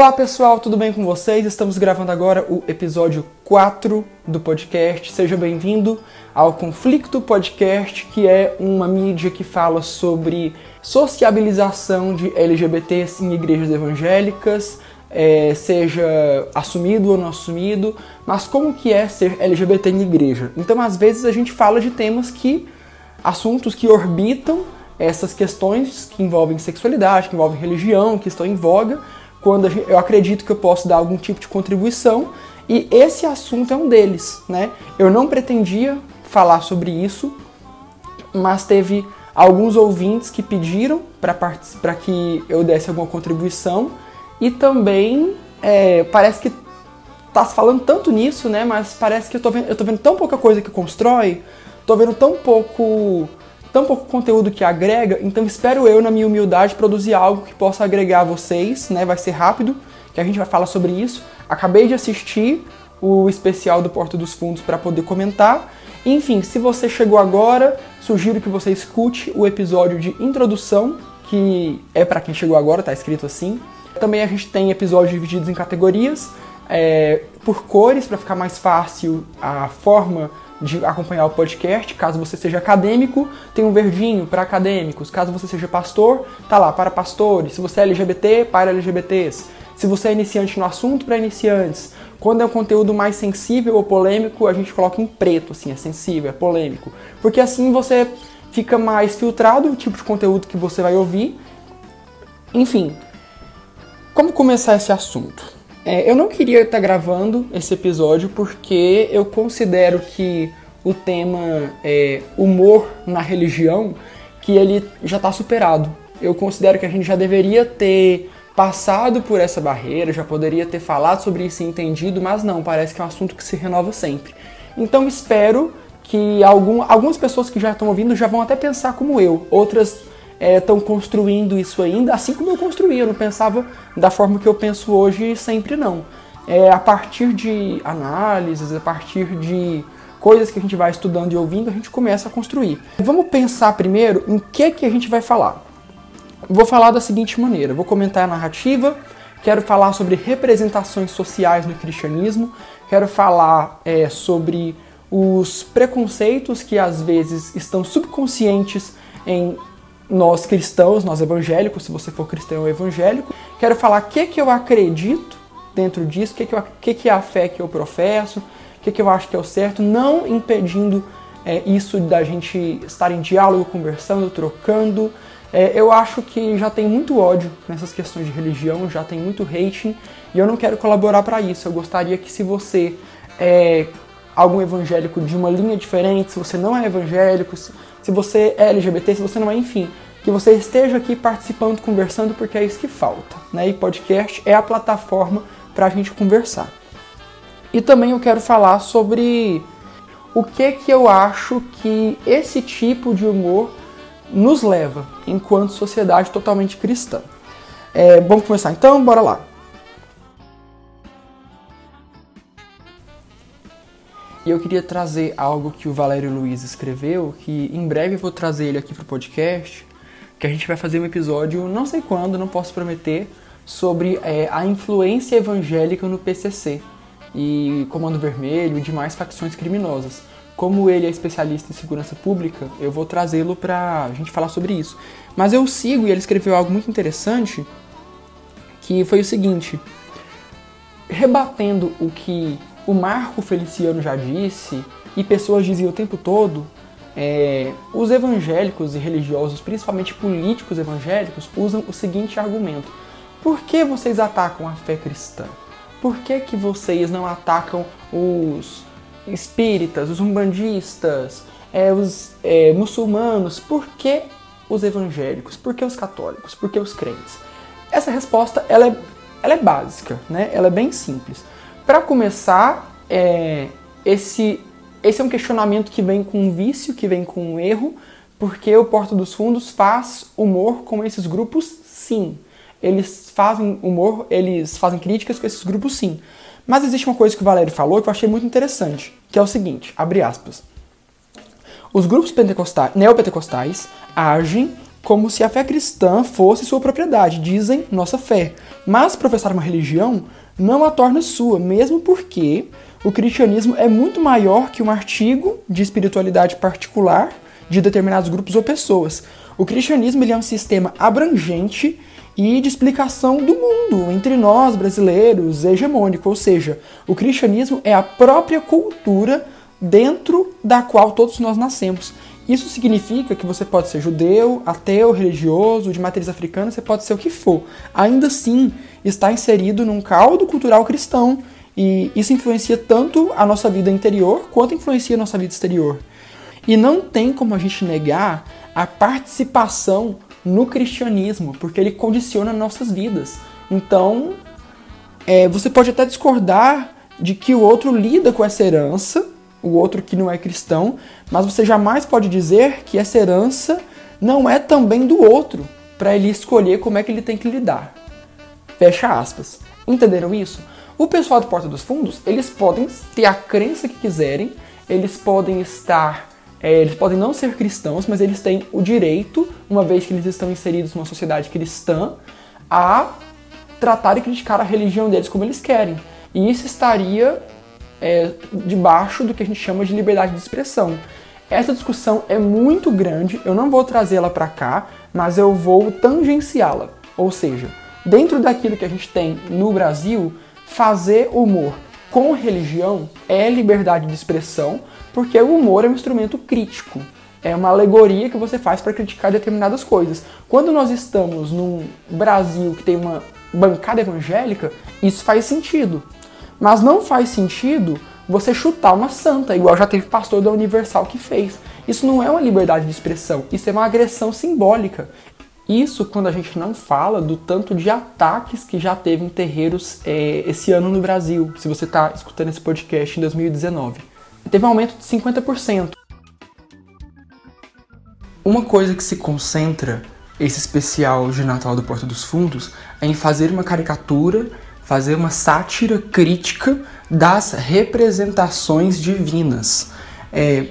Olá pessoal, tudo bem com vocês? Estamos gravando agora o episódio 4 do podcast. Seja bem-vindo ao Conflito Podcast, que é uma mídia que fala sobre sociabilização de LGBTs em igrejas evangélicas, é, seja assumido ou não assumido, mas como que é ser LGBT em igreja. Então, às vezes a gente fala de temas que, assuntos que orbitam essas questões que envolvem sexualidade, que envolvem religião, que estão em voga, quando eu acredito que eu posso dar algum tipo de contribuição, e esse assunto é um deles, né? Eu não pretendia falar sobre isso, mas teve alguns ouvintes que pediram para que eu desse alguma contribuição, e também é, parece que tá se falando tanto nisso, né? Mas parece que eu tô vendo, eu tô vendo tão pouca coisa que constrói, tô vendo tão pouco tão pouco conteúdo que agrega, então espero eu, na minha humildade, produzir algo que possa agregar a vocês, né? Vai ser rápido, que a gente vai falar sobre isso. Acabei de assistir o especial do Porto dos Fundos para poder comentar. Enfim, se você chegou agora, sugiro que você escute o episódio de introdução, que é para quem chegou agora, tá escrito assim. Também a gente tem episódios divididos em categorias, é, por cores, para ficar mais fácil a forma de acompanhar o podcast. Caso você seja acadêmico, tem um verdinho para acadêmicos. Caso você seja pastor, tá lá para pastores. Se você é LGBT, para LGBTs. Se você é iniciante no assunto, para iniciantes. Quando é um conteúdo mais sensível ou polêmico, a gente coloca em preto, assim, é sensível, é polêmico. Porque assim você fica mais filtrado o tipo de conteúdo que você vai ouvir. Enfim, como começar esse assunto? É, eu não queria estar gravando esse episódio porque eu considero que o tema é, humor na religião que ele já está superado. Eu considero que a gente já deveria ter passado por essa barreira, já poderia ter falado sobre isso e entendido, mas não, parece que é um assunto que se renova sempre. Então espero que algum, algumas pessoas que já estão ouvindo já vão até pensar como eu, outras estão é, construindo isso ainda, assim como eu construí. Eu não pensava da forma que eu penso hoje, sempre não. É, a partir de análises, a partir de coisas que a gente vai estudando e ouvindo, a gente começa a construir. Vamos pensar primeiro em que, que a gente vai falar. Vou falar da seguinte maneira: vou comentar a narrativa, quero falar sobre representações sociais no cristianismo, quero falar é, sobre os preconceitos que às vezes estão subconscientes em nós cristãos, nós evangélicos, se você for cristão ou evangélico, quero falar o que, que eu acredito dentro disso, o que, que, que, que é a fé que eu professo, o que, que eu acho que é o certo, não impedindo é, isso da gente estar em diálogo, conversando, trocando. É, eu acho que já tem muito ódio nessas questões de religião, já tem muito hating, e eu não quero colaborar para isso. Eu gostaria que se você é algum evangélico de uma linha diferente, se você não é evangélico, se você é LGBT, se você não é, enfim, que você esteja aqui participando, conversando, porque é isso que falta. Né? E podcast é a plataforma para a gente conversar. E também eu quero falar sobre o que que eu acho que esse tipo de humor nos leva enquanto sociedade totalmente cristã. É, vamos começar então? Bora lá. E eu queria trazer algo que o Valério Luiz escreveu, que em breve eu vou trazer ele aqui pro podcast, que a gente vai fazer um episódio, não sei quando, não posso prometer, sobre é, a influência evangélica no PCC e Comando Vermelho e demais facções criminosas. Como ele é especialista em segurança pública, eu vou trazê-lo para a gente falar sobre isso. Mas eu sigo e ele escreveu algo muito interessante, que foi o seguinte: rebatendo o que o Marco Feliciano já disse, e pessoas diziam o tempo todo, é, os evangélicos e religiosos, principalmente políticos evangélicos, usam o seguinte argumento: por que vocês atacam a fé cristã? Por que, que vocês não atacam os espíritas, os umbandistas, é, os é, muçulmanos? Por que os evangélicos? Por que os católicos? Por que os crentes? Essa resposta ela é, ela é básica, né? ela é bem simples. Para começar, é, esse, esse é um questionamento que vem com um vício, que vem com um erro, porque o Porta dos Fundos faz humor com esses grupos, sim. Eles fazem humor, eles fazem críticas com esses grupos, sim. Mas existe uma coisa que o Valério falou que eu achei muito interessante, que é o seguinte, abre aspas. Os grupos neopentecostais agem como se a fé cristã fosse sua propriedade, dizem nossa fé. Mas professar uma religião não a torna sua, mesmo porque o cristianismo é muito maior que um artigo de espiritualidade particular de determinados grupos ou pessoas. O cristianismo ele é um sistema abrangente e de explicação do mundo entre nós brasileiros, hegemônico, ou seja, o cristianismo é a própria cultura dentro da qual todos nós nascemos. Isso significa que você pode ser judeu, ateu, religioso, de matriz africana, você pode ser o que for. Ainda assim, está inserido num caldo cultural cristão e isso influencia tanto a nossa vida interior quanto influencia a nossa vida exterior. E não tem como a gente negar a participação no cristianismo, porque ele condiciona nossas vidas. Então, é, você pode até discordar de que o outro lida com essa herança, o outro que não é cristão, mas você jamais pode dizer que essa herança não é também do outro, para ele escolher como é que ele tem que lidar. Fecha aspas. Entenderam isso? O pessoal do Porta dos Fundos, eles podem ter a crença que quiserem, eles podem estar é, eles podem não ser cristãos, mas eles têm o direito, uma vez que eles estão inseridos numa sociedade cristã, a tratar e criticar a religião deles como eles querem. E isso estaria é, debaixo do que a gente chama de liberdade de expressão. Essa discussão é muito grande, eu não vou trazê-la para cá, mas eu vou tangenciá-la. Ou seja, dentro daquilo que a gente tem no Brasil, fazer humor com religião é liberdade de expressão, porque o humor é um instrumento crítico. É uma alegoria que você faz para criticar determinadas coisas. Quando nós estamos num Brasil que tem uma bancada evangélica, isso faz sentido. Mas não faz sentido você chutar uma santa, igual já teve pastor da Universal que fez. Isso não é uma liberdade de expressão, isso é uma agressão simbólica. Isso quando a gente não fala do tanto de ataques que já teve em terreiros é, esse ano no Brasil, se você está escutando esse podcast em 2019 teve um aumento de 50%. Uma coisa que se concentra esse especial de Natal do Porta dos Fundos é em fazer uma caricatura, fazer uma sátira crítica das representações divinas é,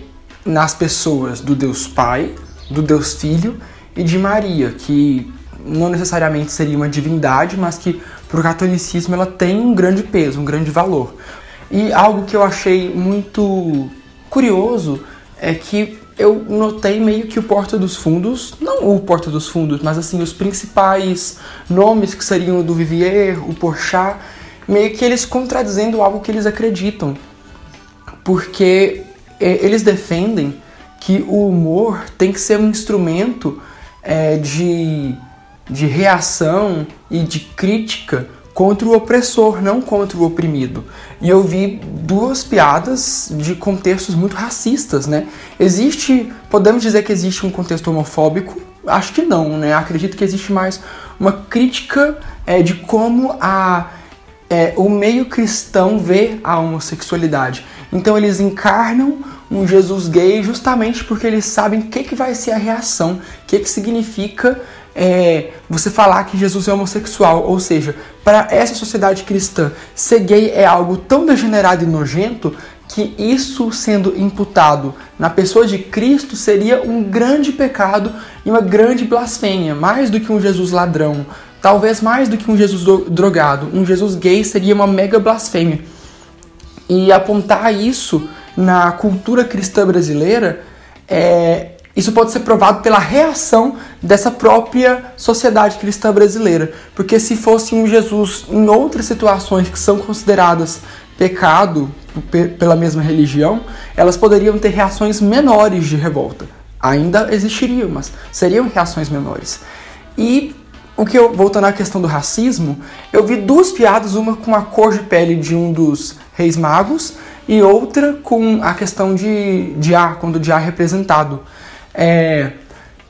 nas pessoas do Deus Pai, do Deus Filho e de Maria, que não necessariamente seria uma divindade, mas que para o catolicismo ela tem um grande peso, um grande valor. E algo que eu achei muito curioso é que eu notei meio que o Porta dos Fundos, não o Porta dos Fundos, mas assim, os principais nomes que seriam do Vivier, o Porchat, meio que eles contradizendo algo que eles acreditam. Porque é, eles defendem que o humor tem que ser um instrumento é, de, de reação e de crítica contra o opressor, não contra o oprimido. E eu vi duas piadas de contextos muito racistas, né? Existe, podemos dizer que existe um contexto homofóbico? Acho que não, né? Acredito que existe mais uma crítica é, de como a, é, o meio cristão vê a homossexualidade. Então eles encarnam um Jesus gay justamente porque eles sabem o que, que vai ser a reação, o que, que significa é, você falar que Jesus é homossexual, ou seja, para essa sociedade cristã, ser gay é algo tão degenerado e nojento que isso sendo imputado na pessoa de Cristo seria um grande pecado e uma grande blasfêmia, mais do que um Jesus ladrão, talvez mais do que um Jesus drogado, um Jesus gay seria uma mega blasfêmia. E apontar isso na cultura cristã brasileira é, isso pode ser provado pela reação dessa própria sociedade cristã brasileira. Porque se fosse um Jesus em outras situações que são consideradas pecado pela mesma religião, elas poderiam ter reações menores de revolta. Ainda existiriam, mas seriam reações menores. E o que eu, voltando à questão do racismo, eu vi duas piadas, uma com a cor de pele de um dos reis magos e outra com a questão de, de A, quando o A é representado. É,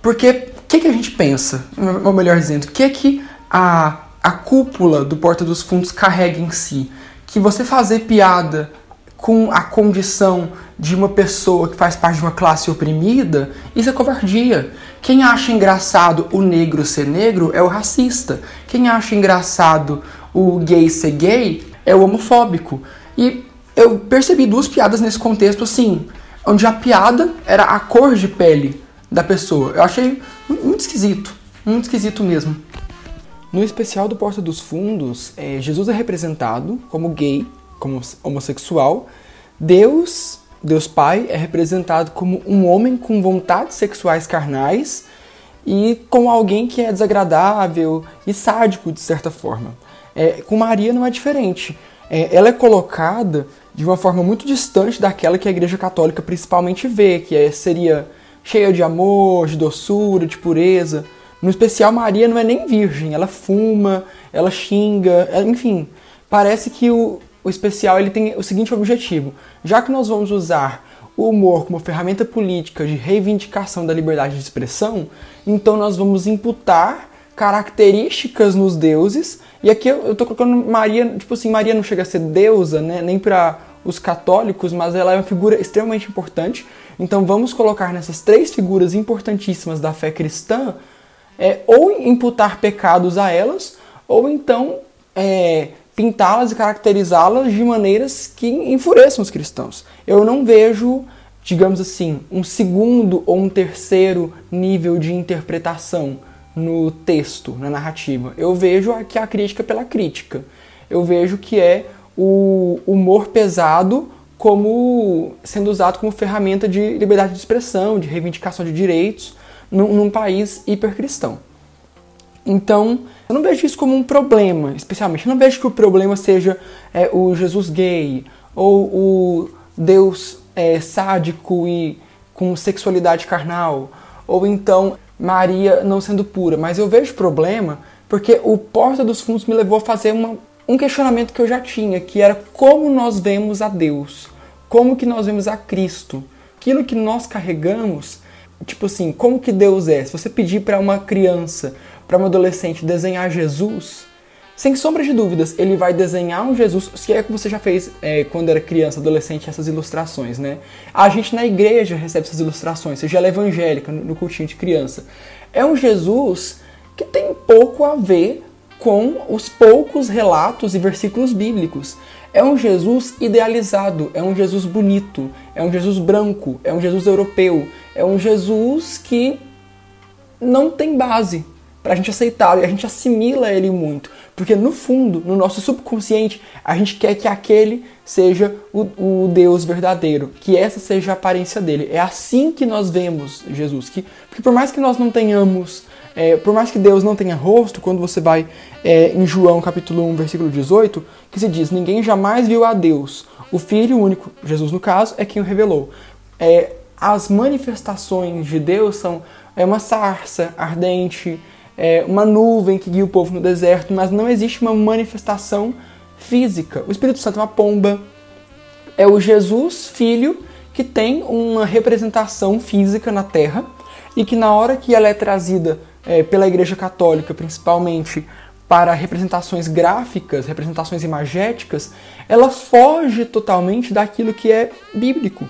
porque que, que a gente pensa, ou melhor dizendo, o que, que a, a cúpula do Porta dos Fundos carrega em si? Que você fazer piada com a condição de uma pessoa que faz parte de uma classe oprimida, isso é covardia. Quem acha engraçado o negro ser negro é o racista. Quem acha engraçado o gay ser gay é o homofóbico. E eu percebi duas piadas nesse contexto assim onde a piada era a cor de pele da pessoa. Eu achei muito esquisito, muito esquisito mesmo. No especial do Porta dos Fundos, é, Jesus é representado como gay, como homossexual. Deus, Deus Pai, é representado como um homem com vontades sexuais carnais e como alguém que é desagradável e sádico de certa forma. É, com Maria não é diferente. É, ela é colocada de uma forma muito distante daquela que a Igreja Católica principalmente vê, que é, seria cheia de amor, de doçura, de pureza. No especial, Maria não é nem virgem, ela fuma, ela xinga, enfim. Parece que o, o especial ele tem o seguinte objetivo: já que nós vamos usar o humor como ferramenta política de reivindicação da liberdade de expressão, então nós vamos imputar características nos deuses. E aqui eu, estou colocando Maria, tipo assim, Maria não chega a ser deusa, né, nem para os católicos, mas ela é uma figura extremamente importante. Então vamos colocar nessas três figuras importantíssimas da fé cristã, é, ou imputar pecados a elas, ou então é, pintá-las e caracterizá-las de maneiras que enfureçam os cristãos. Eu não vejo, digamos assim, um segundo ou um terceiro nível de interpretação no texto, na narrativa. Eu vejo aqui a crítica pela crítica. Eu vejo que é o humor pesado como sendo usado como ferramenta de liberdade de expressão, de reivindicação de direitos num, num país hipercristão. Então, eu não vejo isso como um problema, especialmente. Eu não vejo que o problema seja é, o Jesus gay ou o Deus é, sádico e com sexualidade carnal, ou então Maria não sendo pura. Mas eu vejo problema porque o Porta dos Fundos me levou a fazer uma, um questionamento que eu já tinha, que era como nós vemos a Deus, como que nós vemos a Cristo, aquilo que nós carregamos, tipo assim, como que Deus é? Se você pedir para uma criança, para um adolescente desenhar Jesus, sem sombra de dúvidas, ele vai desenhar um Jesus, se é que você já fez é, quando era criança, adolescente, essas ilustrações, né? A gente na igreja recebe essas ilustrações, seja ela evangélica, no cultinho de criança. É um Jesus que tem pouco a ver com os poucos relatos e versículos bíblicos. É um Jesus idealizado, é um Jesus bonito, é um Jesus branco, é um Jesus europeu, é um Jesus que não tem base para a gente aceitar e a gente assimila ele muito, porque no fundo, no nosso subconsciente, a gente quer que aquele seja o, o Deus verdadeiro, que essa seja a aparência dele. É assim que nós vemos Jesus, que porque por mais que nós não tenhamos é, por mais que Deus não tenha rosto, quando você vai é, em João capítulo 1, versículo 18, que se diz, ninguém jamais viu a Deus. O Filho único, Jesus no caso, é quem o revelou. É, as manifestações de Deus são é uma sarça ardente, é uma nuvem que guia o povo no deserto, mas não existe uma manifestação física. O Espírito Santo é uma pomba. É o Jesus Filho que tem uma representação física na Terra e que na hora que ela é trazida é, pela Igreja Católica, principalmente para representações gráficas, representações imagéticas, ela foge totalmente daquilo que é bíblico.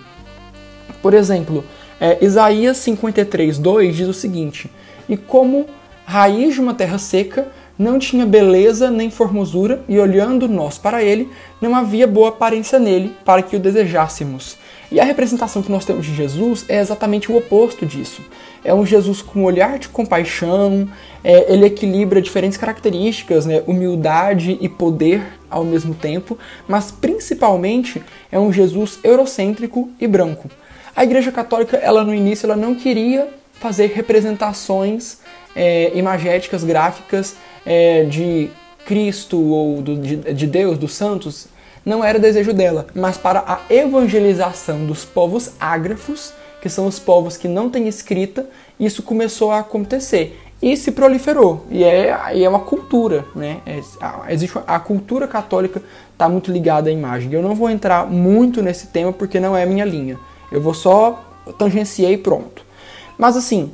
Por exemplo, é, Isaías 53, 2 diz o seguinte: E como raiz de uma terra seca, não tinha beleza nem formosura, e olhando nós para ele, não havia boa aparência nele, para que o desejássemos. E a representação que nós temos de Jesus é exatamente o oposto disso. É um Jesus com um olhar de compaixão, é, ele equilibra diferentes características, né, humildade e poder ao mesmo tempo, mas principalmente é um Jesus eurocêntrico e branco. A Igreja Católica, ela no início, ela não queria fazer representações é, imagéticas, gráficas é, de Cristo ou do, de, de Deus, dos santos, não era desejo dela, mas para a evangelização dos povos ágrafos, que são os povos que não têm escrita, isso começou a acontecer e se proliferou. E é, e é uma cultura, né? É, existe a cultura católica está muito ligada à imagem. Eu não vou entrar muito nesse tema porque não é a minha linha. Eu vou só tangenciei e pronto. Mas assim,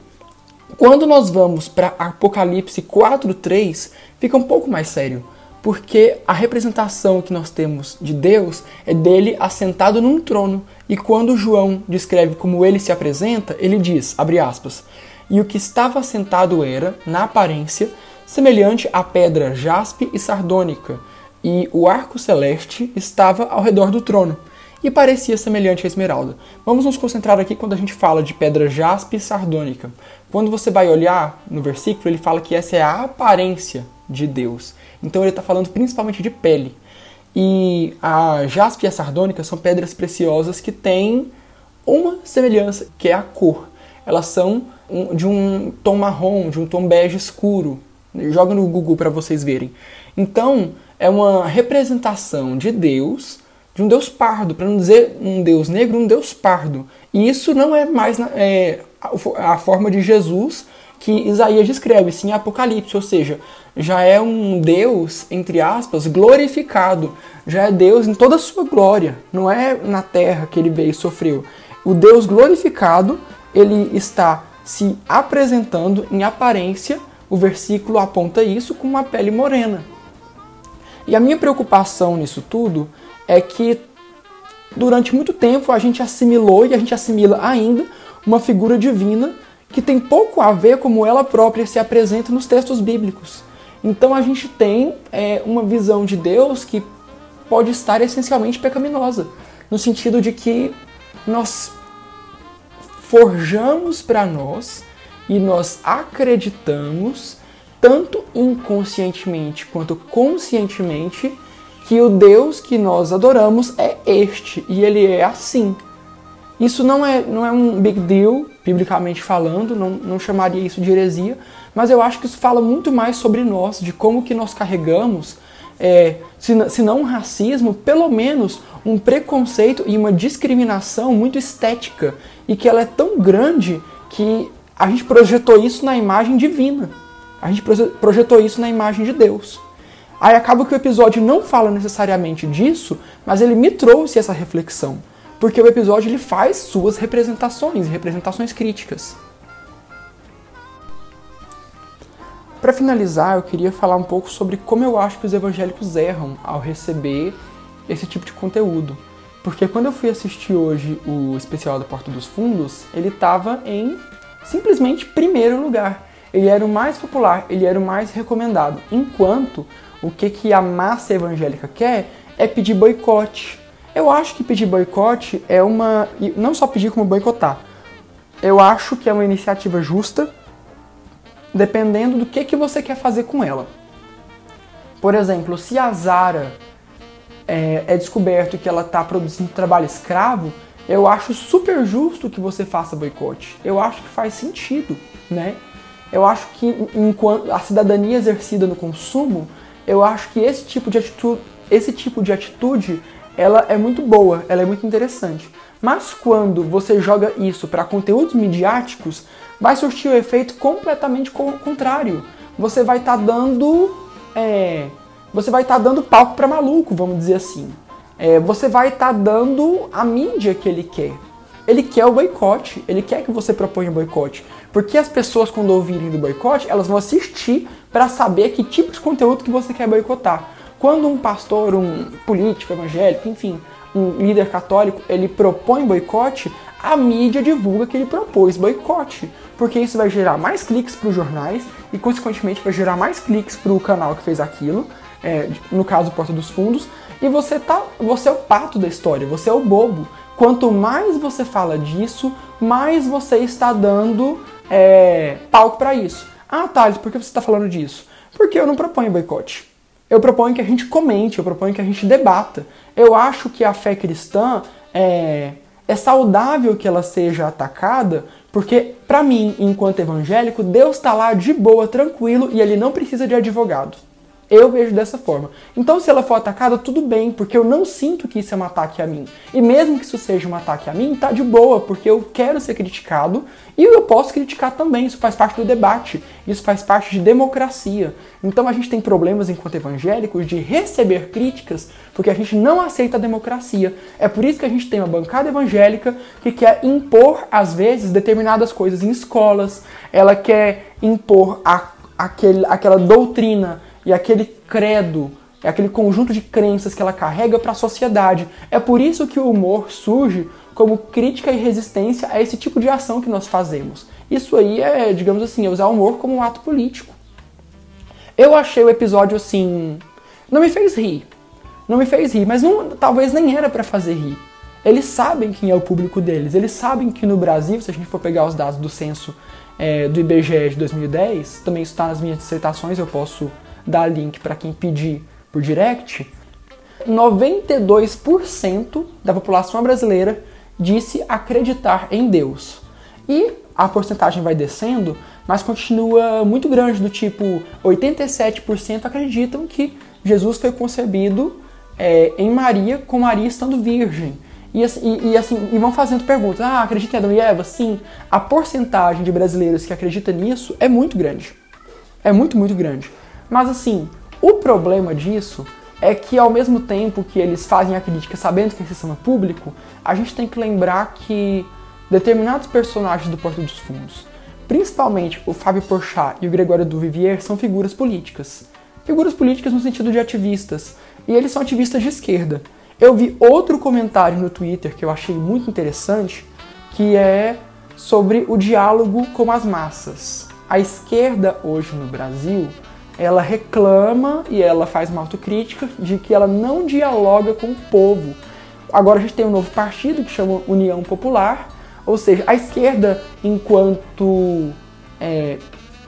quando nós vamos para Apocalipse 4:3, fica um pouco mais sério porque a representação que nós temos de Deus é dele assentado num trono. E quando João descreve como ele se apresenta, ele diz, abre aspas, e o que estava assentado era, na aparência, semelhante à pedra jaspe e sardônica, e o arco celeste estava ao redor do trono. e parecia semelhante à esmeralda. Vamos nos concentrar aqui quando a gente fala de pedra jaspe sardônica. Quando você vai olhar no versículo, ele fala que essa é a aparência de Deus. Então ele está falando principalmente de pele. E a jaspe e a sardônica são pedras preciosas que têm uma semelhança, que é a cor. Elas são de um tom marrom, de um tom bege escuro. Joga no Google para vocês verem. Então, é uma representação de Deus, de um Deus pardo, para não dizer um Deus negro, um Deus pardo. E isso não é mais é, a forma de Jesus que Isaías descreve, sim, Apocalipse, ou seja, já é um Deus, entre aspas, glorificado, já é Deus em toda a sua glória, não é na terra que ele veio e sofreu. O Deus glorificado, ele está se apresentando em aparência, o versículo aponta isso, com uma pele morena. E a minha preocupação nisso tudo é que durante muito tempo a gente assimilou e a gente assimila ainda uma figura divina que tem pouco a ver como ela própria se apresenta nos textos bíblicos. Então a gente tem é, uma visão de Deus que pode estar essencialmente pecaminosa, no sentido de que nós forjamos para nós e nós acreditamos, tanto inconscientemente quanto conscientemente, que o Deus que nós adoramos é este e ele é assim. Isso não é, não é um big deal, biblicamente falando, não, não chamaria isso de heresia, mas eu acho que isso fala muito mais sobre nós, de como que nós carregamos, é, se, se não um racismo, pelo menos um preconceito e uma discriminação muito estética, e que ela é tão grande que a gente projetou isso na imagem divina. A gente projetou isso na imagem de Deus. Aí acaba que o episódio não fala necessariamente disso, mas ele me trouxe essa reflexão porque o episódio ele faz suas representações, representações críticas. Para finalizar, eu queria falar um pouco sobre como eu acho que os evangélicos erram ao receber esse tipo de conteúdo. Porque quando eu fui assistir hoje o especial da Porta dos Fundos, ele estava em simplesmente primeiro lugar. Ele era o mais popular, ele era o mais recomendado. Enquanto o que, que a massa evangélica quer é pedir boicote, eu acho que pedir boicote é uma. Não só pedir como boicotar. Eu acho que é uma iniciativa justa, dependendo do que, que você quer fazer com ela. Por exemplo, se a Zara é, é descoberto que ela está produzindo trabalho escravo, eu acho super justo que você faça boicote. Eu acho que faz sentido, né? Eu acho que enquanto a cidadania exercida no consumo, eu acho que esse tipo de atitude, esse tipo de atitude ela é muito boa, ela é muito interessante. Mas quando você joga isso para conteúdos midiáticos, vai surtir o efeito completamente contrário. Você vai estar tá dando, é, você vai estar tá dando palco para maluco, vamos dizer assim. É, você vai estar tá dando a mídia que ele quer. Ele quer o boicote, ele quer que você proponha o boicote. Porque as pessoas, quando ouvirem do boicote, elas vão assistir para saber que tipo de conteúdo que você quer boicotar. Quando um pastor, um político evangélico, enfim, um líder católico, ele propõe boicote, a mídia divulga que ele propôs boicote, porque isso vai gerar mais cliques para os jornais e, consequentemente, vai gerar mais cliques para o canal que fez aquilo, é, no caso, Porta dos Fundos, e você, tá, você é o pato da história, você é o bobo. Quanto mais você fala disso, mais você está dando é, palco para isso. Ah, Thales, por que você está falando disso? Porque eu não proponho boicote. Eu proponho que a gente comente, eu proponho que a gente debata. Eu acho que a fé cristã é, é saudável que ela seja atacada, porque, para mim, enquanto evangélico, Deus está lá de boa, tranquilo e ele não precisa de advogado. Eu vejo dessa forma. Então, se ela for atacada, tudo bem, porque eu não sinto que isso é um ataque a mim. E mesmo que isso seja um ataque a mim, tá de boa, porque eu quero ser criticado e eu posso criticar também. Isso faz parte do debate, isso faz parte de democracia. Então, a gente tem problemas enquanto evangélicos de receber críticas porque a gente não aceita a democracia. É por isso que a gente tem uma bancada evangélica que quer impor, às vezes, determinadas coisas em escolas, ela quer impor a, aquele, aquela doutrina e aquele credo, é aquele conjunto de crenças que ela carrega para a sociedade. É por isso que o humor surge como crítica e resistência a esse tipo de ação que nós fazemos. Isso aí é, digamos assim, é usar o humor como um ato político. Eu achei o episódio assim, não me fez rir. Não me fez rir, mas não, talvez nem era para fazer rir. eles sabem quem é o público deles. Eles sabem que no Brasil, se a gente for pegar os dados do censo é, do IBGE de 2010, também está nas minhas dissertações, eu posso dar link para quem pedir por direct. 92% da população brasileira disse acreditar em Deus. E a porcentagem vai descendo, mas continua muito grande, do tipo 87% acreditam que Jesus foi concebido é, em Maria, com Maria estando virgem. E, e, e, assim, e vão fazendo perguntas. Ah, acredita em Adão e Eva? Sim. A porcentagem de brasileiros que acredita nisso é muito grande. É muito, muito grande. Mas assim, o problema disso é que ao mesmo tempo que eles fazem a crítica sabendo que é sistema público, a gente tem que lembrar que determinados personagens do Porto dos Fundos, principalmente o Fábio Porchat e o Gregório Duvivier, são figuras políticas. Figuras políticas no sentido de ativistas. E eles são ativistas de esquerda. Eu vi outro comentário no Twitter que eu achei muito interessante, que é sobre o diálogo com as massas. A esquerda hoje no Brasil, ela reclama e ela faz uma autocrítica de que ela não dialoga com o povo. Agora a gente tem um novo partido que chama União Popular, ou seja, a esquerda, enquanto é,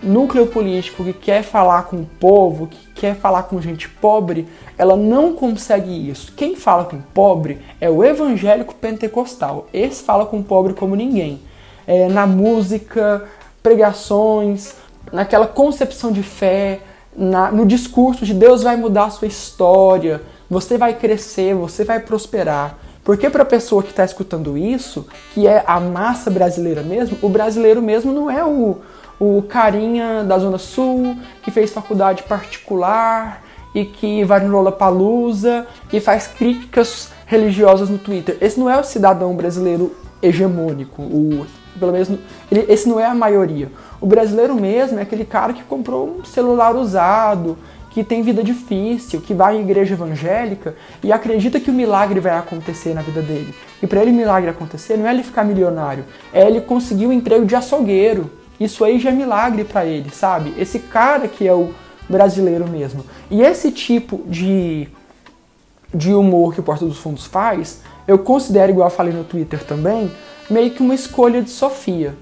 núcleo político que quer falar com o povo, que quer falar com gente pobre, ela não consegue isso. Quem fala com pobre é o evangélico pentecostal. Esse fala com o pobre como ninguém. É, na música, pregações, naquela concepção de fé, na, no discurso de Deus vai mudar a sua história, você vai crescer, você vai prosperar. Porque para a pessoa que está escutando isso, que é a massa brasileira mesmo, o brasileiro mesmo não é o, o carinha da Zona Sul, que fez faculdade particular e que vai no Lollapalooza e faz críticas religiosas no Twitter. Esse não é o cidadão brasileiro hegemônico, o, pelo menos ele, esse não é a maioria. O brasileiro mesmo é aquele cara que comprou um celular usado, que tem vida difícil, que vai à igreja evangélica e acredita que o milagre vai acontecer na vida dele. E para ele o milagre acontecer não é ele ficar milionário, é ele conseguir um emprego de açougueiro. Isso aí já é milagre para ele, sabe? Esse cara que é o brasileiro mesmo. E esse tipo de, de humor que o Porta dos Fundos faz, eu considero, igual eu falei no Twitter também, meio que uma escolha de Sofia.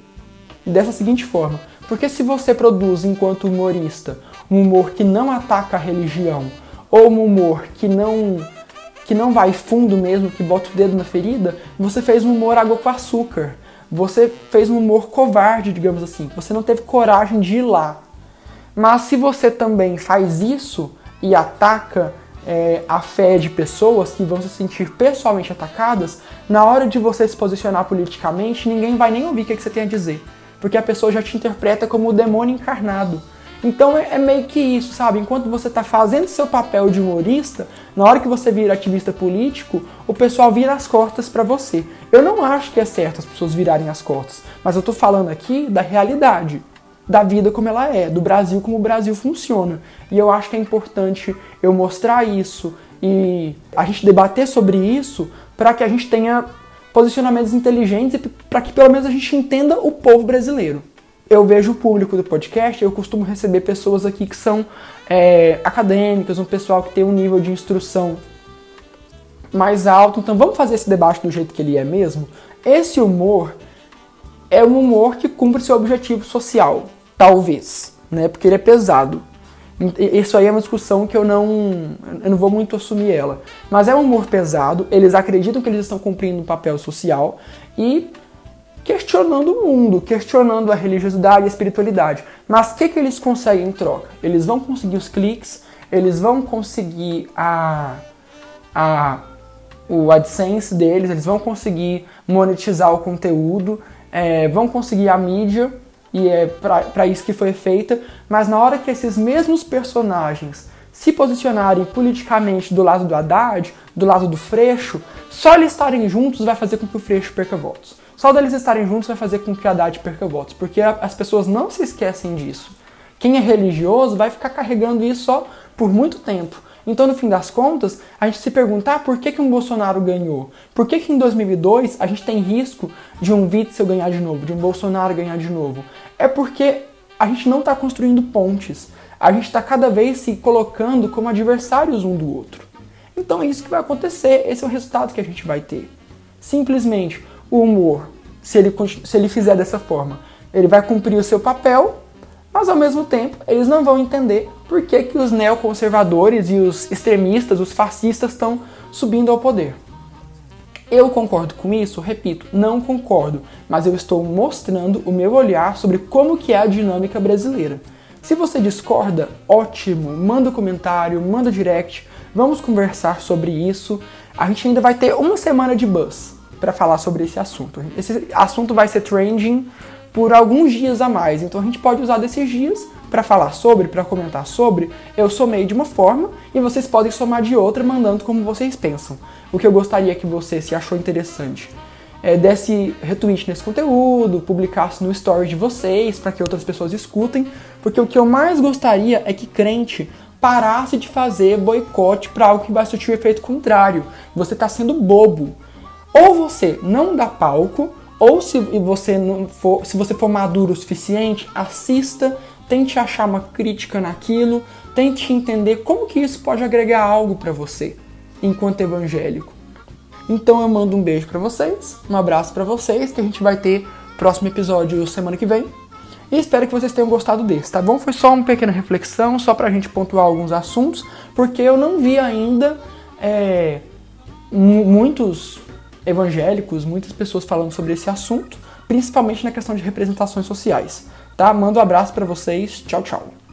Dessa seguinte forma, porque se você produz enquanto humorista um humor que não ataca a religião, ou um humor que não que não vai fundo mesmo, que bota o dedo na ferida, você fez um humor água com açúcar você fez um humor covarde, digamos assim. Você não teve coragem de ir lá. Mas se você também faz isso e ataca é, a fé de pessoas que vão se sentir pessoalmente atacadas, na hora de você se posicionar politicamente, ninguém vai nem ouvir o que, que você tem a dizer. Porque a pessoa já te interpreta como o demônio encarnado. Então é, é, meio que isso, sabe? Enquanto você está fazendo seu papel de humorista, na hora que você vira ativista político, o pessoal vira as costas para você. Eu não acho que é certo as pessoas virarem as costas, mas eu estou falando aqui da realidade, da vida como ela é, do Brasil como o Brasil funciona. E eu acho que é importante eu mostrar isso e a gente debater sobre isso para que a gente tenha posicionamentos inteligentes e para que pelo menos a gente entenda o povo brasileiro eu vejo o público do podcast, eu costumo receber pessoas aqui que são é, acadêmicas, um pessoal que tem um nível de instrução mais alto. Então vamos fazer esse debate do jeito que ele é mesmo? Esse humor é um humor que cumpre seu objetivo social, talvez, né? Porque ele é pesado. Isso aí é uma discussão que eu não, eu não vou muito assumir ela. Mas é um humor pesado, eles acreditam que eles estão cumprindo um papel social e questionando o mundo, questionando a religiosidade e a espiritualidade. Mas o que, que eles conseguem em troca? Eles vão conseguir os cliques, eles vão conseguir a, a, o AdSense deles, eles vão conseguir monetizar o conteúdo, é, vão conseguir a mídia, e é para isso que foi feita, mas na hora que esses mesmos personagens se posicionarem politicamente do lado do Haddad, do lado do Freixo, só eles estarem juntos vai fazer com que o Freixo perca votos. Só deles estarem juntos vai fazer com que a Haddad perca votos, porque as pessoas não se esquecem disso. Quem é religioso vai ficar carregando isso só por muito tempo. Então, no fim das contas, a gente se perguntar ah, por que, que um Bolsonaro ganhou. Por que, que em 2002 a gente tem risco de um Witzel ganhar de novo, de um Bolsonaro ganhar de novo? É porque a gente não está construindo pontes. A gente está cada vez se colocando como adversários um do outro. Então é isso que vai acontecer, esse é o resultado que a gente vai ter. Simplesmente o humor, se ele, se ele fizer dessa forma, ele vai cumprir o seu papel, mas ao mesmo tempo eles não vão entender por que, que os neoconservadores e os extremistas, os fascistas estão subindo ao poder. Eu concordo com isso? Repito, não concordo, mas eu estou mostrando o meu olhar sobre como que é a dinâmica brasileira. Se você discorda, ótimo, manda um comentário, manda direct, vamos conversar sobre isso. A gente ainda vai ter uma semana de buzz para falar sobre esse assunto. Esse assunto vai ser trending por alguns dias a mais, então a gente pode usar desses dias para falar sobre, para comentar sobre. Eu somei de uma forma e vocês podem somar de outra, mandando como vocês pensam. O que eu gostaria que você, se achou interessante, é, desse retweet nesse conteúdo, publicasse no story de vocês para que outras pessoas escutem, porque o que eu mais gostaria é que crente parasse de fazer boicote para algo que vai surtir o efeito contrário. Você está sendo bobo. Ou você não dá palco, ou se você não for, se você for maduro o suficiente, assista, tente achar uma crítica naquilo, tente entender como que isso pode agregar algo para você enquanto evangélico. Então eu mando um beijo para vocês, um abraço para vocês, que a gente vai ter próximo episódio semana que vem. E espero que vocês tenham gostado desse, tá bom? Foi só uma pequena reflexão, só pra gente pontuar alguns assuntos, porque eu não vi ainda é, muitos evangélicos, muitas pessoas falando sobre esse assunto, principalmente na questão de representações sociais. Tá? Mando um abraço para vocês. Tchau, tchau.